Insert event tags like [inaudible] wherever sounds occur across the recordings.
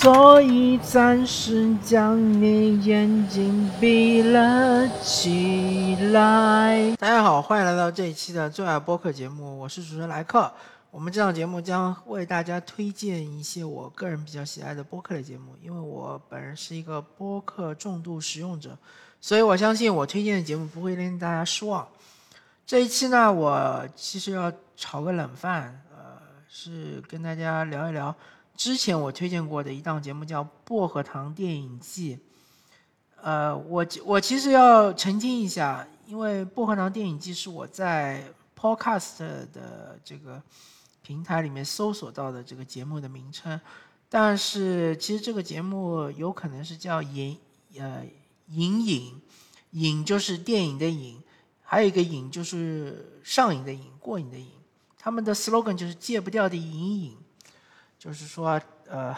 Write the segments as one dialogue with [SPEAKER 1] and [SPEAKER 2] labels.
[SPEAKER 1] 所以暂时将你眼睛闭了起来。大家好，欢迎来到这一期的最爱播客节目，我是主持人莱克。我们这档节目将为大家推荐一些我个人比较喜爱的播客类节目，因为我本人是一个播客重度使用者，所以我相信我推荐的节目不会令大家失望。这一期呢，我其实要炒个冷饭，呃，是跟大家聊一聊之前我推荐过的一档节目，叫《薄荷糖电影季》。呃，我我其实要澄清一下，因为《薄荷糖电影季》是我在 Podcast 的这个。平台里面搜索到的这个节目的名称，但是其实这个节目有可能是叫“影”呃“影影”，“影”就是电影的“影”，还有一个“影”就是上瘾的“瘾”，过瘾的“瘾”。他们的 slogan 就是“戒不掉的瘾瘾”，就是说呃，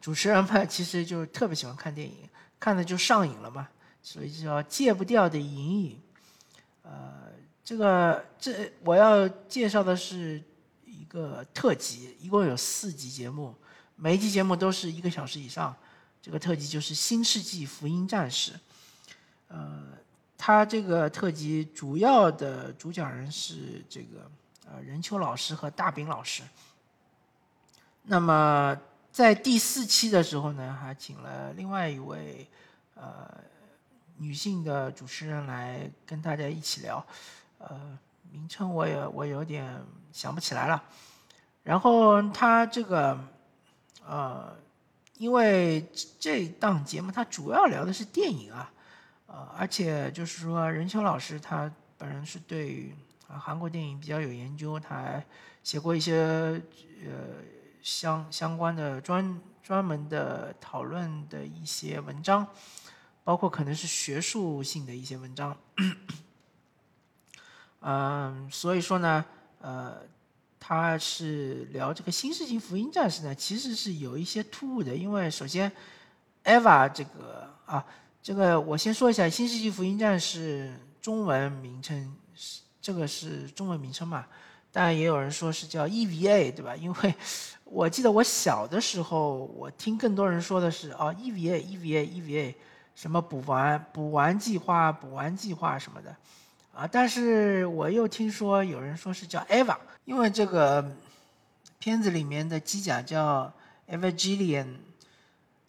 [SPEAKER 1] 主持人们其实就特别喜欢看电影，看的就上瘾了嘛，所以叫“戒不掉的瘾瘾”。呃，这个这我要介绍的是一。个特辑一共有四集节目，每一集节目都是一个小时以上。这个特辑就是《新世纪福音战士》。呃，他这个特辑主要的主讲人是这个呃任秋老师和大饼老师。那么在第四期的时候呢，还请了另外一位呃女性的主持人来跟大家一起聊。呃，名称我也我有点想不起来了。然后他这个，呃，因为这档节目它主要聊的是电影啊，呃，而且就是说任秋老师他本人是对韩国电影比较有研究，他还写过一些呃相相关的专专门的讨论的一些文章，包括可能是学术性的一些文章，[coughs] 嗯，所以说呢，呃。他是聊这个新世纪福音战士呢，其实是有一些突兀的，因为首先，Eva 这个啊，这个我先说一下，新世纪福音战士中文名称是这个是中文名称嘛，当然也有人说是叫 EVA 对吧？因为 [laughs] 我记得我小的时候，我听更多人说的是啊 EVA EVA EVA 什么补完补完计划补完计划什么的。啊，但是我又听说有人说是叫 Eva，因为这个片子里面的机甲叫 Evangelion，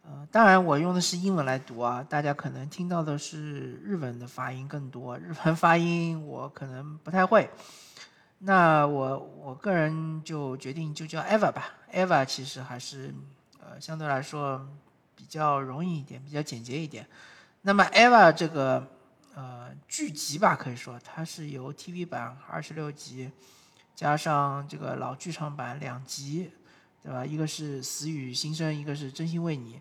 [SPEAKER 1] 呃，当然我用的是英文来读啊，大家可能听到的是日文的发音更多，日文发音我可能不太会，那我我个人就决定就叫 Eva 吧，Eva 其实还是呃相对来说比较容易一点，比较简洁一点，那么 Eva 这个。呃，剧集吧，可以说它是由 TV 版二十六集，加上这个老剧场版两集，对吧？一个是《死与新生》，一个是《真心为你》，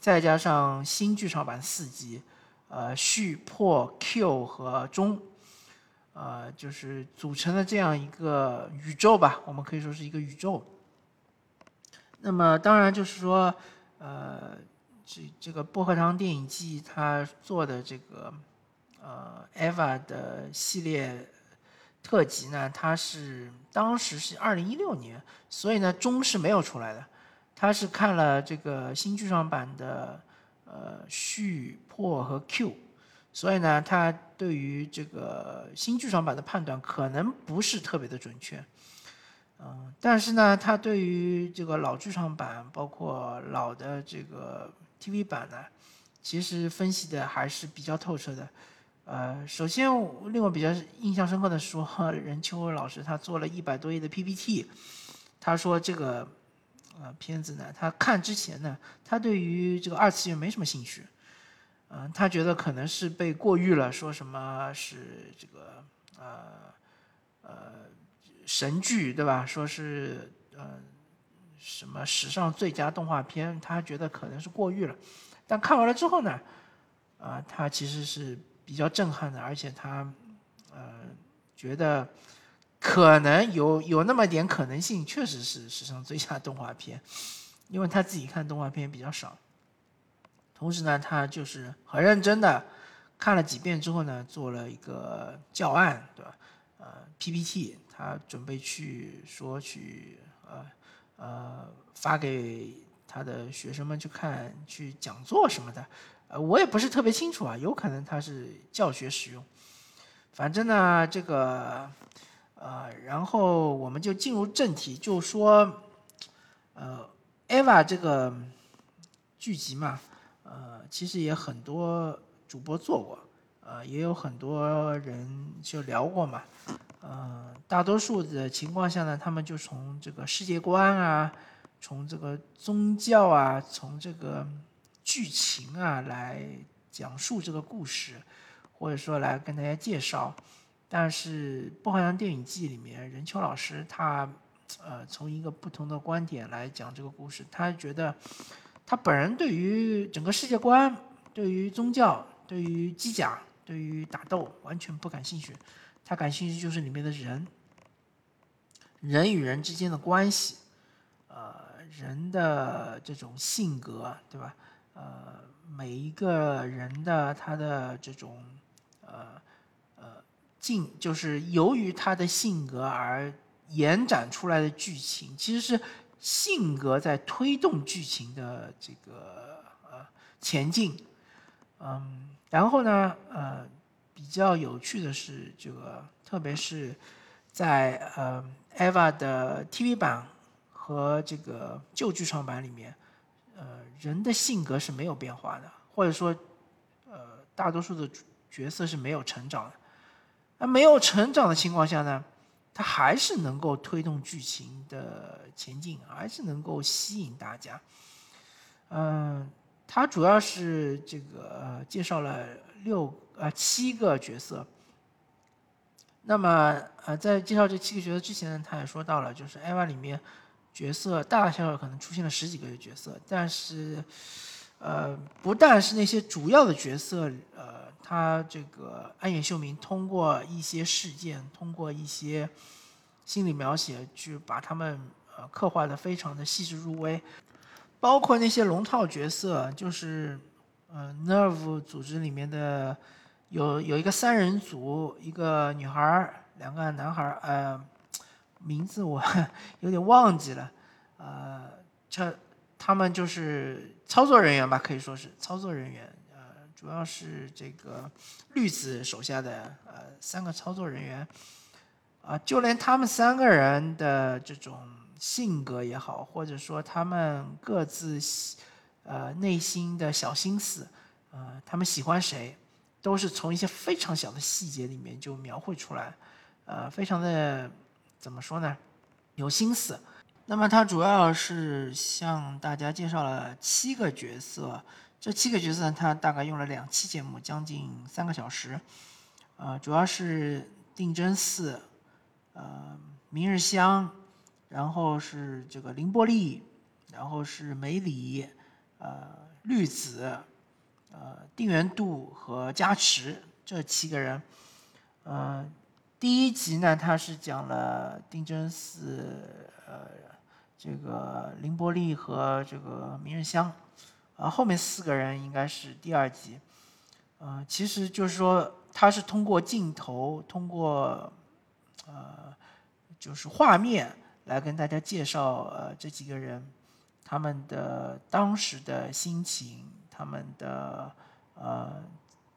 [SPEAKER 1] 再加上新剧场版四集，呃，续破 Q 和中，呃，就是组成了这样一个宇宙吧，我们可以说是一个宇宙。那么，当然就是说，呃，这这个薄荷糖电影季它做的这个。呃，Eva 的系列特辑呢，它是当时是二零一六年，所以呢，中是没有出来的。他是看了这个新剧场版的呃续破和 Q，所以呢，他对于这个新剧场版的判断可能不是特别的准确。嗯，但是呢，他对于这个老剧场版，包括老的这个 TV 版呢，其实分析的还是比较透彻的。呃，首先令我比较印象深刻的说，[laughs] 任秋老师他做了一百多页的 PPT，他说这个呃片子呢，他看之前呢，他对于这个二次元没什么兴趣，嗯，他觉得可能是被过誉了，说什么是这个呃呃神剧对吧？说是呃什么史上最佳动画片，他觉得可能是过誉了，但看完了之后呢，啊，他其实是。比较震撼的，而且他，呃，觉得可能有有那么点可能性，确实是史上最佳动画片，因为他自己看动画片比较少。同时呢，他就是很认真的看了几遍之后呢，做了一个教案，对吧？呃，PPT，他准备去说去，呃呃，发给。他的学生们去看去讲座什么的，呃，我也不是特别清楚啊，有可能他是教学使用。反正呢，这个，呃，然后我们就进入正题，就说，呃，Eva 这个剧集嘛，呃，其实也很多主播做过，呃，也有很多人就聊过嘛，呃，大多数的情况下呢，他们就从这个世界观啊，从这个宗教啊，从这个剧情啊来讲述这个故事。或者说来跟大家介绍，但是《不好像电影季》里面任秋老师他，呃，从一个不同的观点来讲这个故事，他觉得他本人对于整个世界观、对于宗教、对于机甲、对于打斗完全不感兴趣，他感兴趣就是里面的人，人与人之间的关系，呃，人的这种性格，对吧？呃，每一个人的他的这种。呃，呃，进就是由于他的性格而延展出来的剧情，其实是性格在推动剧情的这个呃前进。嗯，然后呢，呃，比较有趣的是这个，特别是在呃 EVA 的 TV 版和这个旧剧场版里面，呃，人的性格是没有变化的，或者说，呃，大多数的。角色是没有成长的，那没有成长的情况下呢，他还是能够推动剧情的前进，还是能够吸引大家。嗯，他主要是这个介绍了六呃七个角色。那么呃，在介绍这七个角色之前呢，他也说到了，就是《艾娃》里面角色大大小小可能出现了十几个角色，但是呃，不但是那些主要的角色，呃。他这个安野秀明通过一些事件，通过一些心理描写，去把他们呃刻画的非常的细致入微，包括那些龙套角色，就是呃 Nerve 组织里面的有有一个三人组，一个女孩儿，两个男孩儿，呃，名字我 [laughs] 有点忘记了，呃，这他们就是操作人员吧，可以说是操作人员。呃主要是这个绿子手下的呃三个操作人员，啊，就连他们三个人的这种性格也好，或者说他们各自呃内心的小心思，呃，他们喜欢谁，都是从一些非常小的细节里面就描绘出来，呃，非常的怎么说呢，有心思。那么他主要是向大家介绍了七个角色。这七个角色，他大概用了两期节目，将近三个小时。呃，主要是定真寺，呃，明日香，然后是这个凌波丽，然后是梅里，呃，绿子，呃，定元度和加持这七个人。呃，第一集呢，他是讲了定真寺，呃，这个凌波丽和这个明日香。啊，后面四个人应该是第二集，呃，其实就是说，他是通过镜头，通过，呃，就是画面来跟大家介绍，呃，这几个人他们的当时的心情，他们的呃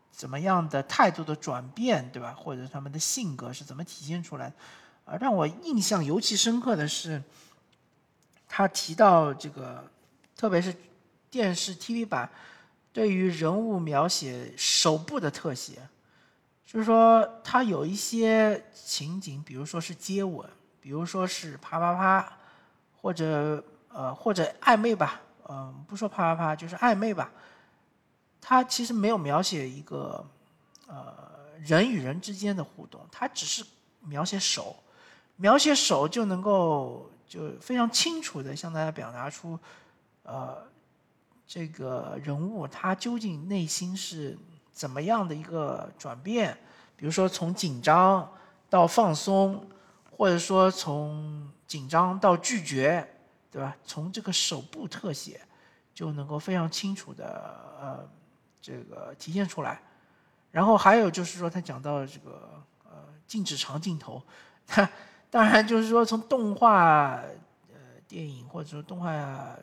[SPEAKER 1] 怎么样的态度的转变，对吧？或者他们的性格是怎么体现出来？啊，让我印象尤其深刻的是，他提到这个，特别是。电视 TV 版对于人物描写手部的特写，就是说它有一些情景，比如说是接吻，比如说是啪啪啪，或者呃或者暧昧吧，嗯，不说啪啪啪，就是暧昧吧。它其实没有描写一个呃人与人之间的互动，它只是描写手，描写手就能够就非常清楚的向大家表达出呃。这个人物他究竟内心是怎么样的一个转变？比如说从紧张到放松，或者说从紧张到拒绝，对吧？从这个手部特写就能够非常清楚的呃这个体现出来。然后还有就是说他讲到这个呃静止长镜头，他 [laughs] 当然就是说从动画呃电影或者说动画。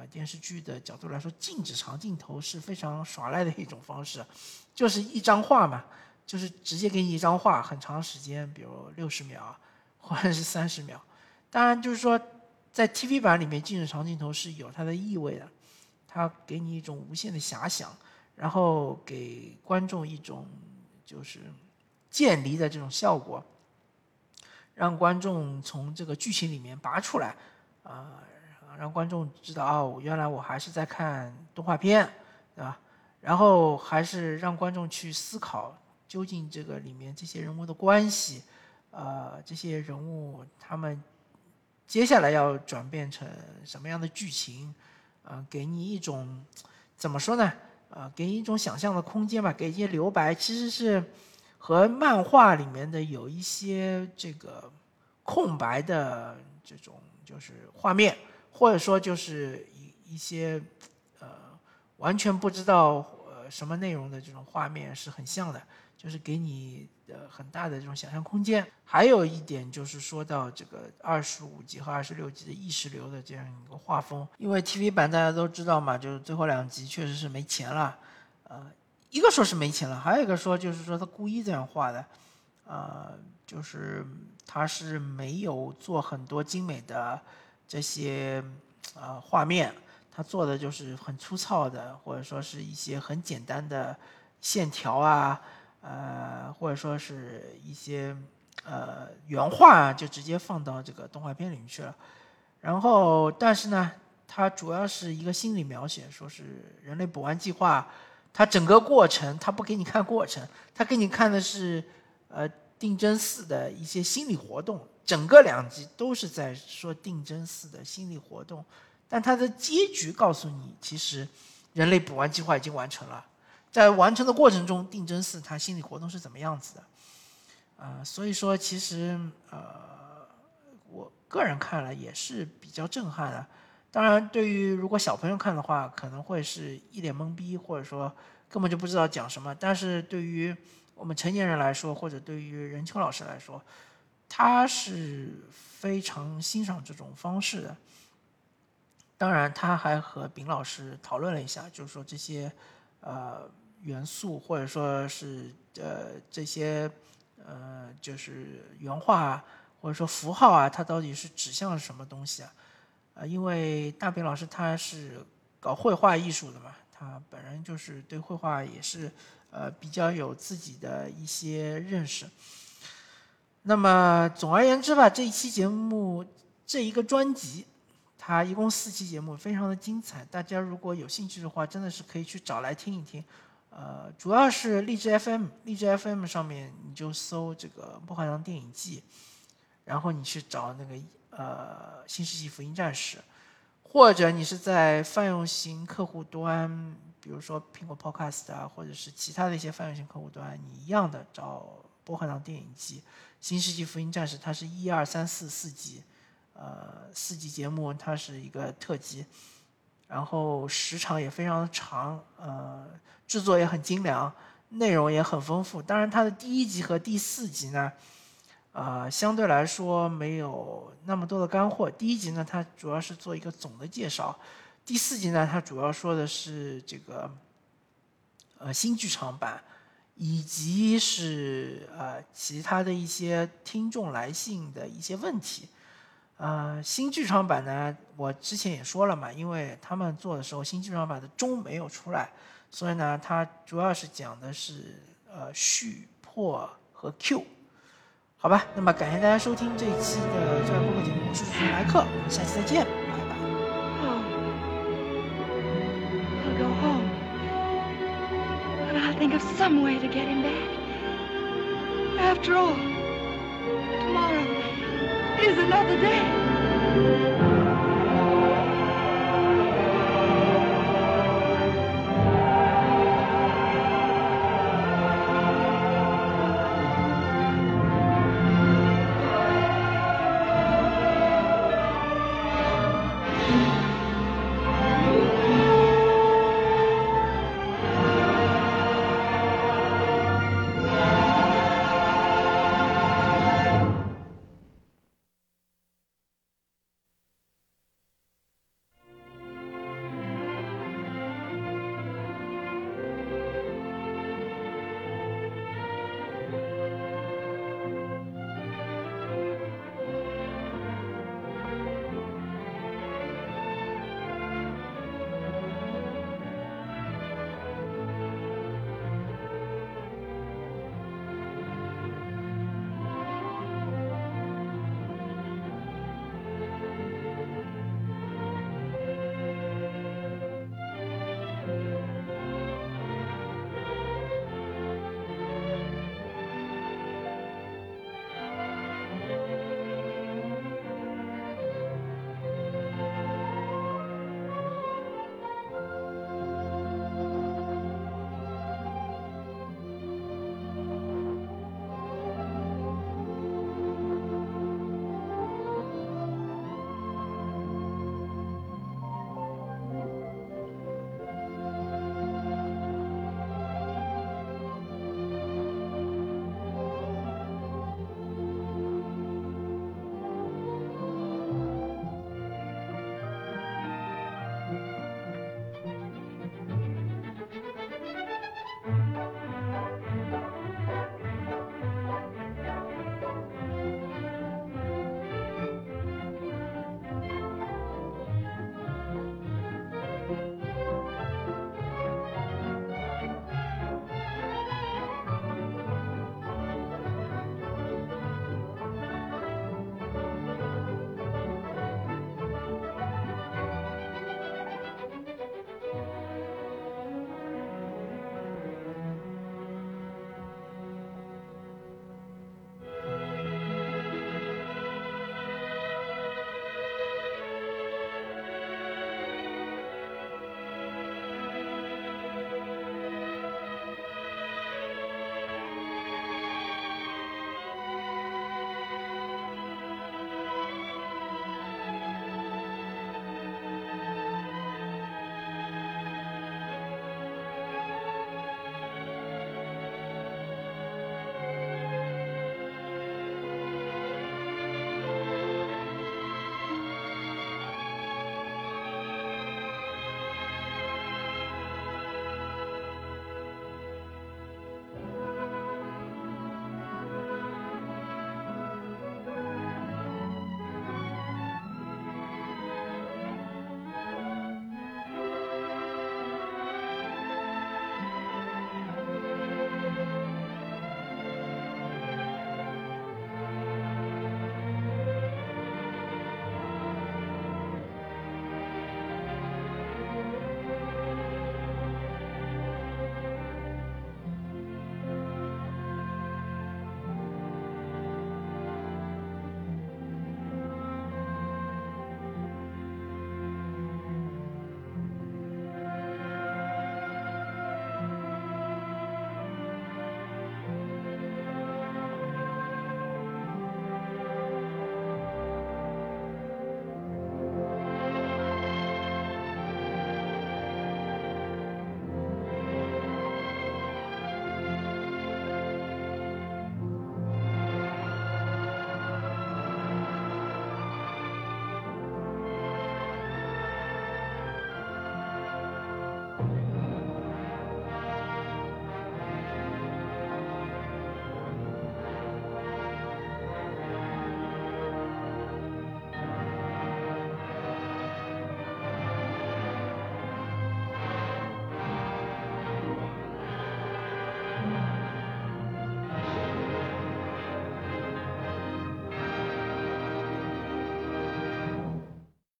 [SPEAKER 1] 呃，电视剧的角度来说，静止长镜头是非常耍赖的一种方式，就是一张画嘛，就是直接给你一张画，很长时间，比如六十秒或者是三十秒。当然，就是说在 TV 版里面，静止长镜头是有它的意味的，它给你一种无限的遐想，然后给观众一种就是渐离的这种效果。让观众从这个剧情里面拔出来，啊，让观众知道哦，原来我还是在看动画片，对吧？然后还是让观众去思考，究竟这个里面这些人物的关系，呃，这些人物他们接下来要转变成什么样的剧情，啊，给你一种怎么说呢？啊，给你一种想象的空间吧，给一些留白，其实是。和漫画里面的有一些这个空白的这种就是画面，或者说就是一一些呃完全不知道呃什么内容的这种画面是很像的，就是给你的很大的这种想象空间。还有一点就是说到这个二十五集和二十六集的意识流的这样一个画风，因为 TV 版大家都知道嘛，就是最后两集确实是没钱了，呃。一个说是没钱了，还有一个说就是说他故意这样画的，呃，就是他是没有做很多精美的这些呃画面，他做的就是很粗糙的，或者说是一些很简单的线条啊，呃，或者说是一些呃原画就直接放到这个动画片里面去了。然后，但是呢，它主要是一个心理描写，说是人类补完计划。他整个过程，他不给你看过程，他给你看的是，呃，定真寺的一些心理活动。整个两集都是在说定真寺的心理活动，但他的结局告诉你，其实人类补完计划已经完成了。在完成的过程中，定真寺他心理活动是怎么样子的？啊，所以说其实呃，我个人看了也是比较震撼的。当然，对于如果小朋友看的话，可能会是一脸懵逼，或者说根本就不知道讲什么。但是对于我们成年人来说，或者对于任秋老师来说，他是非常欣赏这种方式的。当然，他还和丙老师讨论了一下，就是说这些呃元素，或者说是呃这些呃就是原画或者说符号啊，它到底是指向什么东西啊？啊，因为大兵老师他是搞绘画艺术的嘛，他本人就是对绘画也是呃比较有自己的一些认识。那么总而言之吧，这一期节目这一个专辑，它一共四期节目，非常的精彩。大家如果有兴趣的话，真的是可以去找来听一听。呃，主要是荔枝 FM，荔枝 FM 上面你就搜这个《波海洋电影季》，然后你去找那个。呃，新世纪福音战士，或者你是在泛用型客户端，比如说苹果 Podcast 啊，或者是其他的一些泛用型客户端，你一样的找波赫朗电影季，新世纪福音战士，它是一二三四四集，呃，四集节目，它是一个特辑，然后时长也非常的长，呃，制作也很精良，内容也很丰富。当然，它的第一集和第四集呢。啊，相对来说没有那么多的干货。第一集呢，它主要是做一个总的介绍；第四集呢，它主要说的是这个呃新剧场版，以及是呃其他的一些听众来信的一些问题。呃，新剧场版呢，我之前也说了嘛，因为他们做的时候新剧场版的钟没有出来，所以呢，它主要是讲的是呃续破和 Q。好吧，那么感谢大家收听这一期的这样播客节目，我是主持人克，我们下期再见，拜拜。
[SPEAKER 2] I'll go home, but I'll think of some way to get him back. After all, tomorrow is another day.